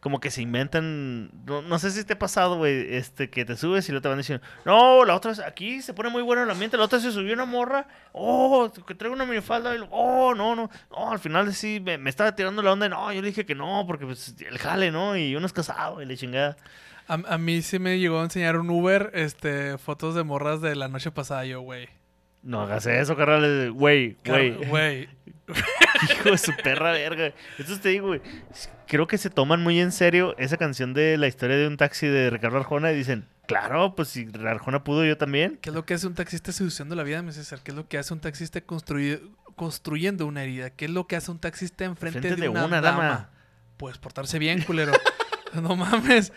como que se inventan, no, no sé si te ha pasado, güey, este, que te subes y luego te van diciendo, no, la otra vez, aquí se pone muy bueno el ambiente, la otra se subió una morra, oh, que traigo una minifalda, y lo- oh, no, no, no, al final sí, me, me estaba tirando la onda, no, yo le dije que no, porque pues el jale, ¿no? Y uno es casado, y le chingada. A, a mí sí me llegó a enseñar un Uber, este, fotos de morras de la noche pasada, yo, güey. No hagas eso, carnal, güey, güey. Güey. Hijo de su perra verga. Entonces te digo, güey. Creo que se toman muy en serio esa canción de la historia de un taxi de Ricardo Arjona y dicen, claro, pues si Arjona pudo, yo también. ¿Qué es lo que hace un taxista seduciendo la vida, mi César? ¿Qué es lo que hace un taxista construyendo una herida? ¿Qué es lo que hace un taxista enfrente Frente de, una, dama? Pues portarse bien, culero. no mames.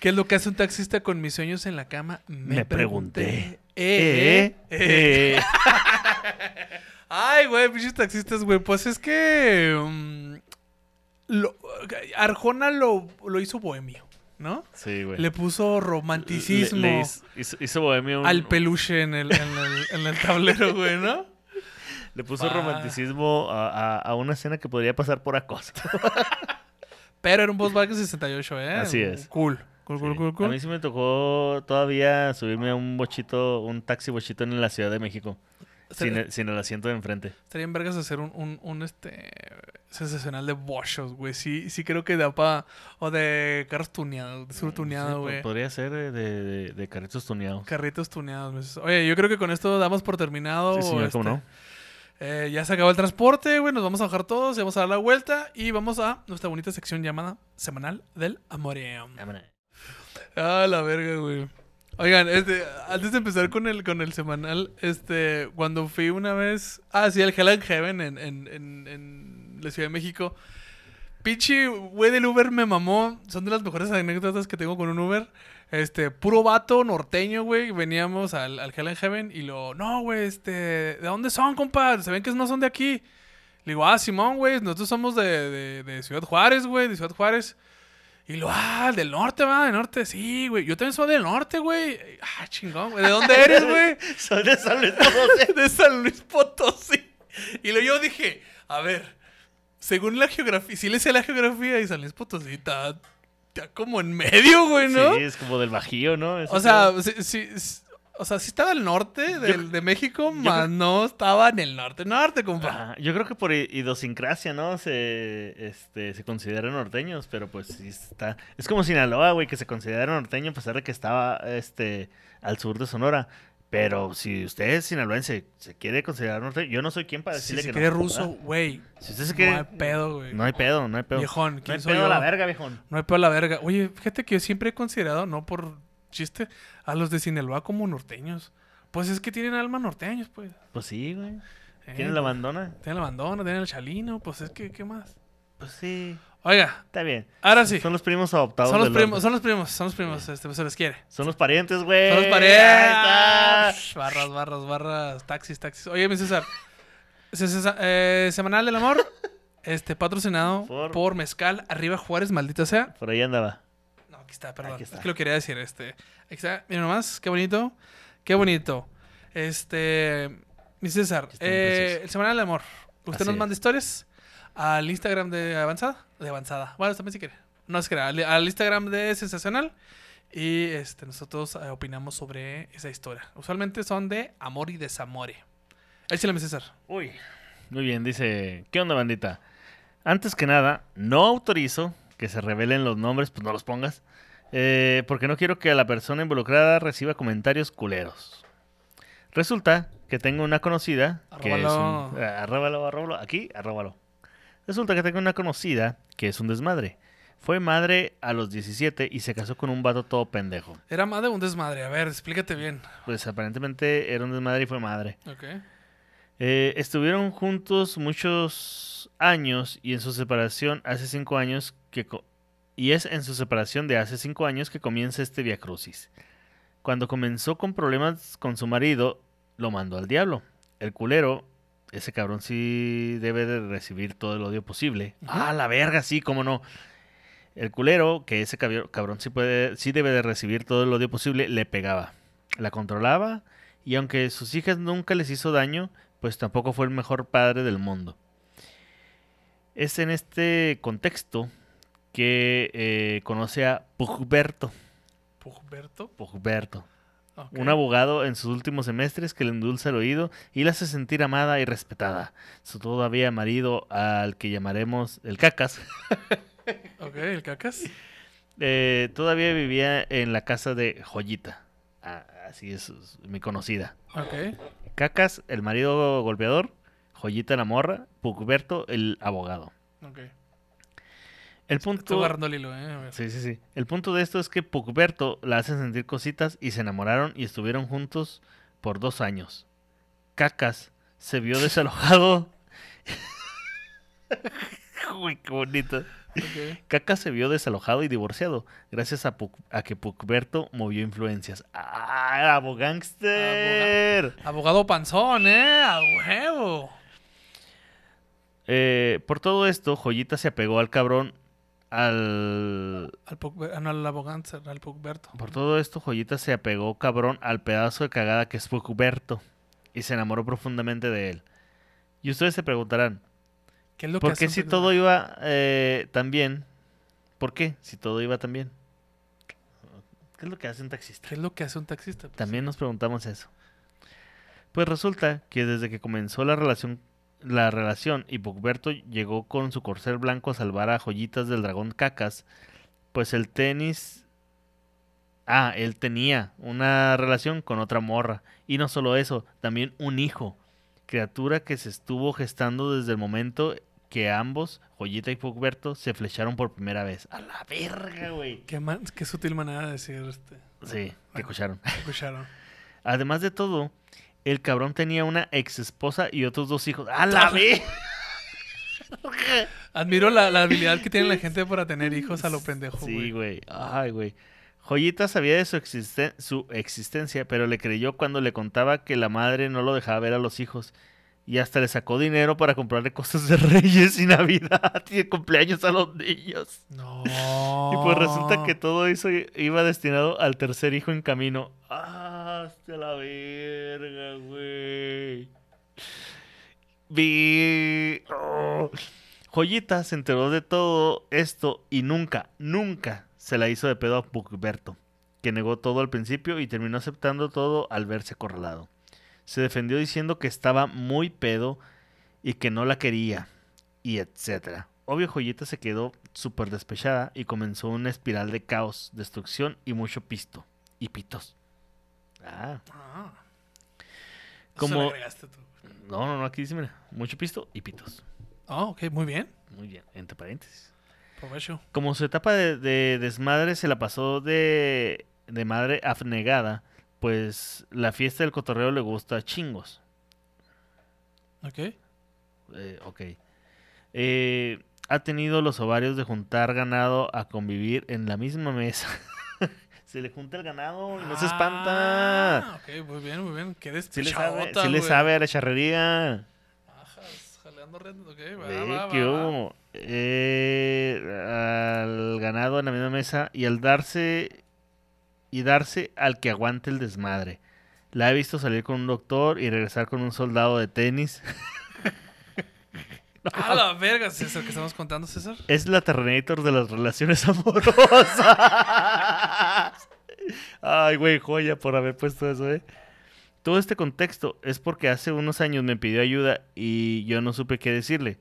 ¿Qué es lo que hace un taxista con mis sueños en la cama? Me, Me pregunté. pregunté. Eh, Eh, eh, eh. eh. Ay, güey, pinches taxistas, güey. Pues es que. mm, lo- Arjona lo, lo hizo bohemio, ¿no? Sí, güey. Le puso romanticismo Le- le hizo, hizo- hizo Bohemio un- al peluche en el, en el, en el tablero, güey, ¿no? Le puso romanticismo a, a- a una escena que podría pasar por acoso. Pero era un Volkswagen 68, ¿eh? Así es. Cool. Cool, cool, cool, A cool. mí sí me tocó todavía subirme a un bochito, un taxi bochito en la Ciudad de México. Sin el, sin el asiento de enfrente. estaría en vergas hacer un, un, un, este sensacional de bochos, güey. Sí, sí creo que da pa... O de carros tuneados, de sur Sí, tuneado, güey. Podría ser de, de, de- de carritos tuneados. Carritos tuneados. Oye, yo creo que con esto damos por terminado. Sí, señor, cómo este, no. eh, ya se acabó el transporte, güey. Nos vamos a bajar todos y vamos a dar la vuelta. Y vamos a nuestra bonita sección llamada Semanal del Amoreo. Ah, la verga, güey. Oigan, este, antes de empezar con el, con el semanal, este, cuando fui una vez, ah, sí, al Hell and Heaven en, en, en, en la Ciudad de México, pinche güey del Uber me mamó, son de las mejores anécdotas que tengo con un Uber, este, puro vato norteño, güey, veníamos al, al Hell and Heaven y lo, no, güey, este, ¿de dónde son, compa? Se ven que no son de aquí. Le digo, ah, Simón, güey, nosotros somos de, de, de Ciudad Juárez, güey, de Ciudad Juárez. Y lo, ah, del norte, va, del norte, sí, güey. Yo también soy del norte, güey. Ah, chingón, güey. ¿De dónde eres, güey? Son de San Luis Potosí. de San Luis Potosí. Y lo yo dije, a ver, según la geografía, sí le sé la geografía y San Luis Potosí está, está como en medio, güey, ¿no? Sí, es como del Bajío, ¿no? O sea, sí, o sea, sí estaba al norte del- de México, más no estaba en el norte, norte, compa. Ajá, yo creo que por idiosincrasia, ¿no? Se, este, se consideran norteños, pero pues sí está... Es como Sinaloa, güey, que se considera norteño a pesar de que estaba este, al sur de Sonora. Pero si usted es sinaloense, se quiere considerar norteño, yo no soy quien para Si decirle se que quiere no. ruso, ¿verdad? güey, Si usted se no quiere... hay pedo, güey. No hay pedo, no hay pedo. Viejón, no ¿quién hay pedo a yo? la verga, viejón. No hay pedo a la verga. Oye, fíjate que yo siempre he considerado, no por chiste, a los de Sinaloa como norteños. Pues es que tienen alma norteños, pues. Pues sí, güey. Eh, ¿Tienen la abandona? Tienen el abandono, tienen el chalino, pues es que, ¿qué más? Pues sí. Oiga, Está bien. ahora sí. Son los primos adoptados. Son los primos, son los primos, son los primos, este, se les quiere. Son los parientes, güey. Son los parientes. Barras, barras, barras, taxis, taxis. Oye, mi César, eh, Semanal del Amor, este, patrocinado por, Por- Mezcal, arriba Juárez, maldita sea. Por ahí andaba. Aquí está, perdón. Aquí está. Es que lo quería decir, este. Aquí está, mira nomás, qué bonito. Qué bonito. Este. Mi César, eh, el Semanal del Amor. Usted Así nos es. manda historias al Instagram de Avanzada. De Avanzada. Bueno, también si quiere. No se crea. Al, al Instagram de Sensacional. Y este, nosotros eh, opinamos sobre esa historia. Usualmente son de amor y desamore. Échale, mi César. Uy. Muy bien, dice, ¿qué onda, bandita? Antes que nada, no autorizo que se revelen los nombres, pues no los pongas, eh, porque no quiero que la persona involucrada reciba comentarios culeros. Resulta que tengo una conocida que es un... Eh, arróbalo, arróbalo, aquí, arróbalo. Resulta que tengo una conocida que es un desmadre. Fue madre a los 17 y se casó con un vato todo pendejo. Era más de un desmadre. A ver, explícate bien. Pues aparentemente era un desmadre y fue madre. Ok. Eh, estuvieron juntos muchos años y en su separación hace cinco años que y es en su separación de hace cinco años que comienza este Via Crucis. Cuando comenzó con problemas con su marido, lo mandó al diablo. El culero, ese cabrón sí debe de recibir todo el odio posible. Ah, la verga, sí, cómo no. El culero, que ese cabrón sí puede, sí debe de recibir todo el odio posible, le pegaba, la controlaba y aunque sus hijas nunca les hizo daño, pues tampoco fue el mejor padre del mundo. Es en este contexto que eh, conoce a Pugberto, Pugberto. Pugberto, un abogado en sus últimos semestres que le endulza el oído y la hace sentir amada y respetada. Su todavía marido, al que llamaremos el Cacas, Ok, el cacas. eh, todavía vivía en la casa de Joyita. Ah, así es, es mi conocida. Ok. Cacas, el marido golpeador, Joyita la morra, Pugberto, el abogado. Ok. El Estoy punto... agarrando el hilo, eh. Sí, sí, sí. El punto de esto es que Pugberto la hace sentir cositas y se enamoraron y estuvieron juntos por dos años. Cacas se vio desalojado. Uy, qué bonito. Cacas se vio desalojado y divorciado gracias a, Puc- a que Pugberto movió influencias. ¡Ah, abogánster! Abogado panzón, eh. A huevo. Eh, por todo esto, Joyita se apegó al cabrón al... Al, ah, no, al abogado, al Pugberto. Por todo esto, Joyita se apegó cabrón al pedazo de cagada que es Pugberto y se enamoró profundamente de él. Y ustedes se preguntarán, ¿Qué es lo ¿por que qué si todo iba eh, tan bien? ¿Por qué si todo iba tan bien? ¿Qué es lo que hace un taxista? ¿Qué es lo que hace un taxista? Pues, También nos preguntamos eso. Pues resulta que desde que comenzó la relación, la relación y Pugberto llegó con su corcel blanco a salvar a joyitas del dragón cacas, pues el tenis... Ah, él tenía una relación con otra morra. Y no solo eso, también un hijo. Criatura que se estuvo gestando desde el momento que ambos, Joyita y Pugberto, se flecharon por primera vez. A la verga, güey. Qué, man- qué sutil manera de decir este. Sí, que. Escucharon. Además de todo, el cabrón tenía una ex esposa y otros dos hijos. ¡A la vez! Admiro la, la habilidad que tiene la gente para tener hijos a lo pendejo, Sí, güey. güey. Ay, güey. Joyita sabía de su, existen- su existencia, pero le creyó cuando le contaba que la madre no lo dejaba ver a los hijos. Y hasta le sacó dinero para comprarle cosas de Reyes y Navidad y de cumpleaños a los niños. No. Y pues resulta que todo eso iba destinado al tercer hijo en camino. ¡Ah, hasta la verga, güey! Vi... oh. Joyita se enteró de todo esto y nunca, nunca se la hizo de pedo a Pugberto, que negó todo al principio y terminó aceptando todo al verse acorralado. Se defendió diciendo que estaba muy pedo y que no la quería, y etcétera. Obvio, Joyita se quedó súper despechada y comenzó una espiral de caos, destrucción y mucho pisto. Y pitos. Ah, Ah. Como- no, no, no, aquí dice, mira, mucho pisto y pitos. Ah, ok, muy bien. Muy bien, entre paréntesis. Provecho. Como su etapa de, de desmadre se la pasó de, de madre abnegada, pues la fiesta del cotorreo le gusta chingos. Ok. Eh, ok. Eh, ha tenido los ovarios de juntar ganado a convivir en la misma mesa. se le junta el ganado y no se espanta. Ah, ok, muy bien, muy bien. Qué Sí le sabe, sí le sabe a la charrería. Ajas, jaleando. Ok, va, va, va. hubo. Eh, al ganado en la misma mesa y al darse y darse al que aguante el desmadre. La he visto salir con un doctor y regresar con un soldado de tenis. A la verga, César, que estamos contando, César. Es la Terrenator de las relaciones amorosas. Ay, güey, joya por haber puesto eso, ¿eh? Todo este contexto es porque hace unos años me pidió ayuda y yo no supe qué decirle.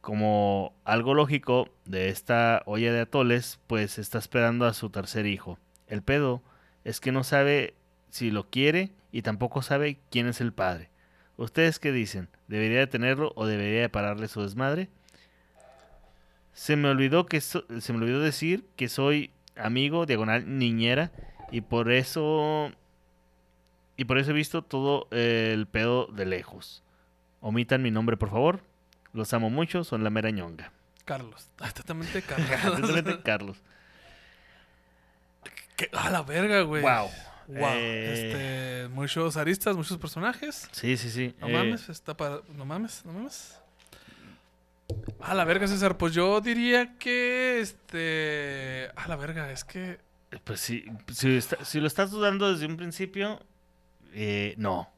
Como algo lógico de esta olla de atoles, pues está esperando a su tercer hijo. El pedo es que no sabe si lo quiere y tampoco sabe quién es el padre. ¿Ustedes qué dicen? ¿Debería de tenerlo o debería de pararle su desmadre? Se me olvidó que so- se me olvidó decir que soy amigo diagonal niñera y por eso y por eso he visto todo el pedo de lejos. Omitan mi nombre, por favor. Los amo mucho, son la mera ñonga. Carlos. Totalmente Carlos. Atentamente, Carlos. ¿Qué? A la verga, güey. Wow. Wow. Eh, Este, muchos aristas, muchos personajes. Sí, sí, sí. No Eh, mames, está para. No mames, no mames. A la verga, César. Pues yo diría que. Este. A la verga, es que. Pues sí, si, está- si lo estás dudando desde un principio, eh, no.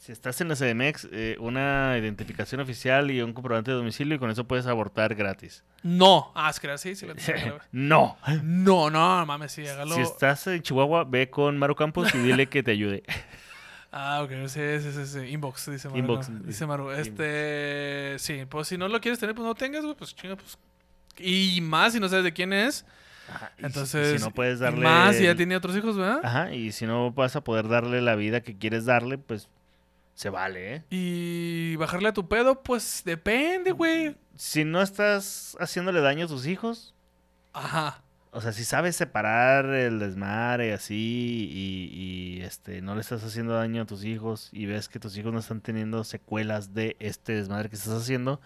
Si estás en la CDMX, eh, una identificación oficial y un comprobante de domicilio y con eso puedes abortar gratis. No. Ah, es que sí, sí, no. No, no, no mames, sí, hágalo. Si estás en Chihuahua, ve con Maru Campos y dile que te ayude. Ah, ok, sí, sí, sí, sí. Inbox, dice Maru. Inbox, ¿no? dice- Maru. Este. Sí, pues si no lo quieres tener, pues no tengas, güey. Pues chinga, pues. Y más si no sabes de quién es. Ajá, si- Entonces. si no puedes darle. Más si ya tiene otros hijos, ¿verdad? Ajá, y si no vas a poder darle la vida que quieres darle, pues se vale, ¿eh? Y bajarle a tu pedo, pues depende, güey. Si no estás haciéndole daño a tus hijos, Ajá. O sea, si sabes separar el desmadre así y, y, este no le estás haciendo daño a tus hijos y ves que tus hijos no están teniendo secuelas de este desmadre que estás haciendo,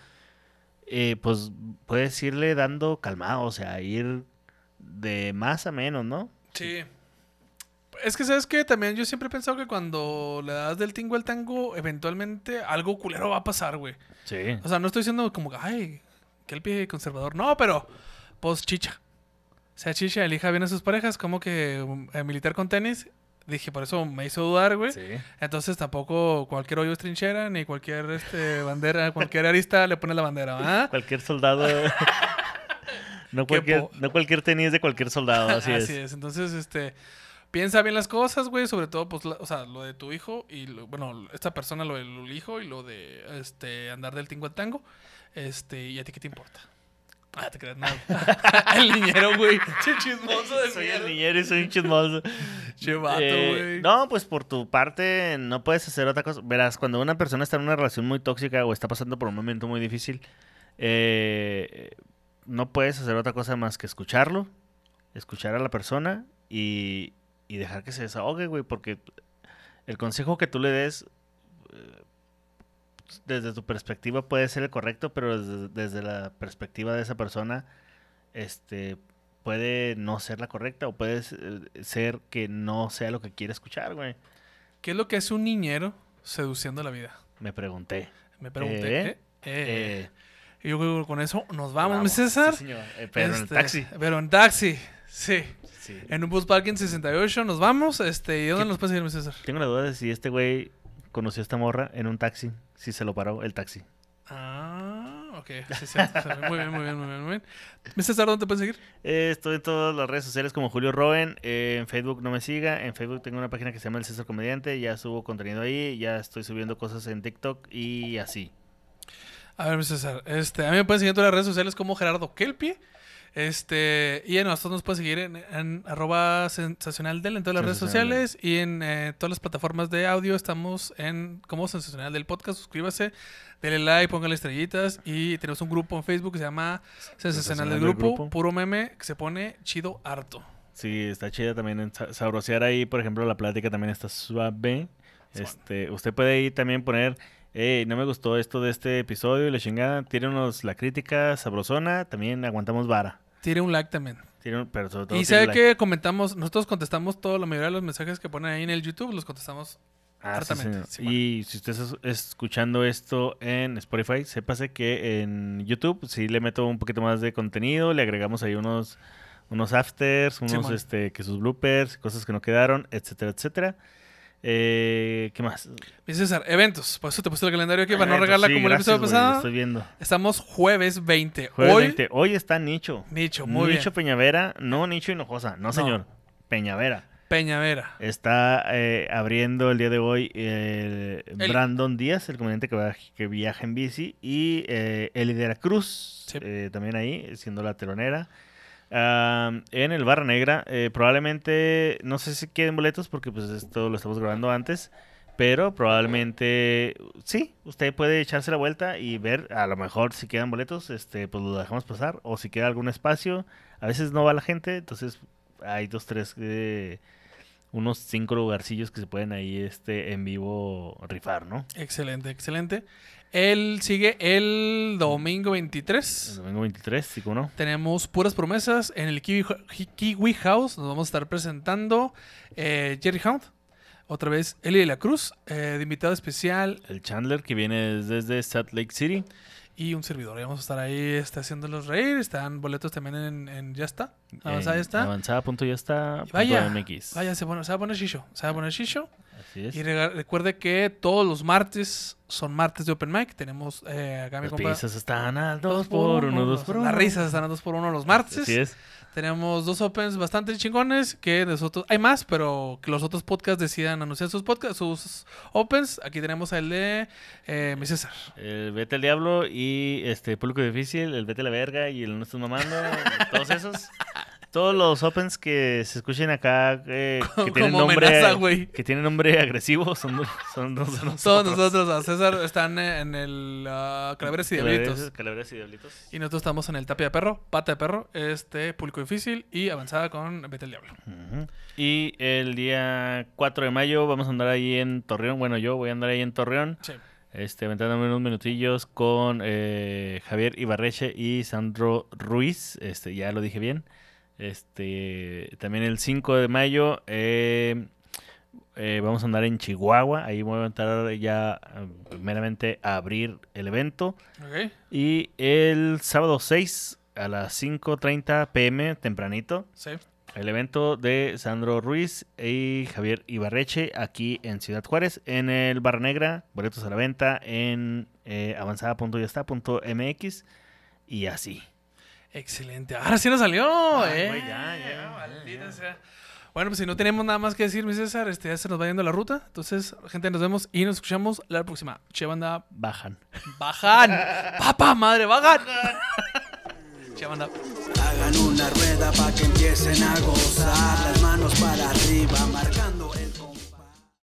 eh, pues puedes irle dando calmado, o sea, ir de más a menos, ¿no? Sí. Es que, ¿sabes qué? También yo siempre he pensado que cuando le das del tingo al tango, eventualmente algo culero va a pasar, güey. Sí. O sea, no estoy diciendo como, que, ay, que el pie conservador. No, pero, pues chicha. Sea chicha, elija bien a sus parejas, como que um, eh, militar con tenis. Dije, por eso me hizo dudar, güey. Sí. Entonces tampoco cualquier hoyo es trinchera, ni cualquier este, bandera, cualquier arista le pone la bandera, ¿ah? Cualquier soldado. no, cualquier, no cualquier tenis de cualquier soldado, así, es. Entonces, este, piensa bien las cosas, güey, sobre todo, pues, la- o sea, lo de tu hijo y, lo- bueno, esta persona, lo del hijo y lo de, este, andar del tingo al tango, este, ¿y a ti qué te importa? Ah, te creas, nada. el niñero, güey. Che chismoso de Soy el niñero y soy un chismoso. Che vato, Eh, güey. no, pues por tu parte no puedes hacer otra cosa. Verás, cuando una persona está en una relación muy tóxica o está pasando por un momento muy difícil, eh, no puedes hacer otra cosa más que escucharlo, escuchar a la persona y, y dejar que se desahogue, güey, porque el consejo que tú le des eh, desde tu perspectiva puede ser el correcto, pero desde, desde la perspectiva de esa persona, este puede no ser la correcta o puede eh, ser que no sea lo que quiere escuchar, güey. ¿Qué es lo que hace un niñero seduciendo la vida? Me pregunté. Me pregunté. Eh, ¿eh? Yo creo que con eso nos vamos, vamos. César. Sí, señor. Pero en el Este, taxi. Pero en taxi, sí. Sí. En un bus parking 68 nos vamos. Este, ¿Y dónde ¿Qué- nos puedes seguir, mi César? Tengo la duda de si este güey conoció a esta morra en un taxi, si se lo paró el taxi. Ah, ok. Sí, sí, sí, Muy bien, muy bien, muy bien, muy bien. Mi César, ¿dónde te pueden seguir? Eh, estoy en todas las redes sociales como Julio Roen. eh, en Facebook no me siga. En Facebook tengo una página que se llama El César Comediante. Ya subo contenido ahí. Ya estoy subiendo cosas en TikTok y así. A ver, mi César. Este, a mí me pueden seguir en todas las redes sociales como Gerardo Kelpie. Este, y a nosotros nos pueden seguir en, en arroba sensacional del en todas las redes sociales y en eh, todas las plataformas de audio estamos en como sensacional del podcast. Suscríbase, denle like, póngale estrellitas y tenemos un grupo en Facebook que se llama Sensacional del grupo, puro meme que se pone chido harto. Sí, está chida también sabrosear ahí. Por ejemplo, la plática también está suave. Este, usted puede ahí también poner, hey, no me gustó esto de este episodio y la chingada. Tírenos la crítica sabrosona. También aguantamos vara. Tire un like también. Tiren- pero sobre todo Y sabe like. que comentamos, nosotros contestamos toda la mayoría de los mensajes que ponen ahí en el YouTube, los contestamos. Ah, sí, y si usted está es- escuchando esto en Spotify, sépase que en YouTube sí le meto un poquito más de contenido, le agregamos ahí unos, unos afters, unos Simón. este, que sus bloopers, cosas que no quedaron, etcétera, etcétera. Eh, ¿Qué más? Mi César, eventos. Por eso te puse el calendario aquí para no regarla sí, como el episodio pasado. Estoy viendo. Estamos jueves 20. Jueves Hoy, 20. Hoy está Nicho. Nicho, muy Nicho bien. Peñavera, no Nicho Hinojosa, no señor. Peñavera. Peñavera. Está eh, abriendo el día de hoy eh, El- Brandon Díaz, el comediante que, va- que viaja en bici, y eh, Eli de la Cruz, Sí. eh, también ahí, siendo la telonera. Ah, en el Barra Negra, eh, probablemente, no sé si queden boletos porque pues esto lo estamos grabando antes, pero probablemente sí, usted puede echarse la vuelta y ver, a lo mejor si quedan boletos, este, pues lo dejamos pasar, o si queda algún espacio, a veces no va la gente, entonces hay dos, tres, eh, unos cinco lugarcillos que se pueden ahí este, en vivo rifar, ¿no? Excelente, excelente. Él sigue el domingo El 23. domingo 23, sí, cómo no. Tenemos puras promesas en el Kiwi, Kiwi House. Nos vamos a estar presentando eh, Jerry Hound. Otra vez Eli de la Cruz, eh, de invitado especial El Chandler que viene desde Salt Lake City. y un servidor. Vamos a estar ahí este, haciéndolos reír. Están boletos también en, en Ya está. Avanzada ya está. Avanzada.yasta. Y vaya, MX. Vaya, se, pone- se va a poner Shisho. Se va a poner Shisho. Así es. Y recuerde que todos los martes son martes de Open Mic. Tenemos eh, acá mi Las compa. pizzas están al Dos 2 por 1, 2 por 1. Las risas están a 2 por 1 los martes. Así es. Tenemos dos opens bastante chingones que nosotros hay más, pero que los otros podcasts decidan anunciar sus podcasts, sus opens. Aquí tenemos el de eh, mi César. El Vete al Diablo y este Público Difícil, el Vete a la Verga y el No Estás Mamando. todos esos. Todos los opens que se escuchen acá eh, que tienen Como nombre amenaza, que tienen nombre agresivo son, son, son, son Todos nosotros, a César, están en el ah, Calaveras y Diablitos. Calaveras, Calaveras y Diablitos. Y nosotros estamos en el Tapia de Perro, Pata de Perro, este Público Difícil y avanzada con Vete al Diablo. Y el día 4 de mayo vamos a andar ahí en Torreón. Bueno, yo voy a andar ahí en Torreón. Sí. Este, aventándome unos minutillos con eh, Javier Ibarreche y Sandro Ruiz. Este, ya lo dije bien. Este, también el 5 de mayo eh, eh, vamos a andar en Chihuahua. Ahí voy a entrar ya eh, primeramente a abrir el evento. Y el sábado 6 a las 5.30 pm, tempranito, Sí. el evento de Sandro Ruiz y Javier Ibarreche aquí en Ciudad Juárez, en el Barra Negra, boletos a la venta en eh, avanzada.yasta.mx y así. Excelente. Ahora sí nos salió, Ah, eh. güey, ya, ya, Maldita ya. sea. Bueno, pues si no tenemos nada más que decir, mi César, este, ya se nos va yendo la ruta. Entonces, gente, nos vemos y nos escuchamos la próxima. Che, banda, Bajan. bajan. Papá, madre, bajan. che, banda. Hagan una rueda para que empiecen a gozar, las manos para arriba, marcando.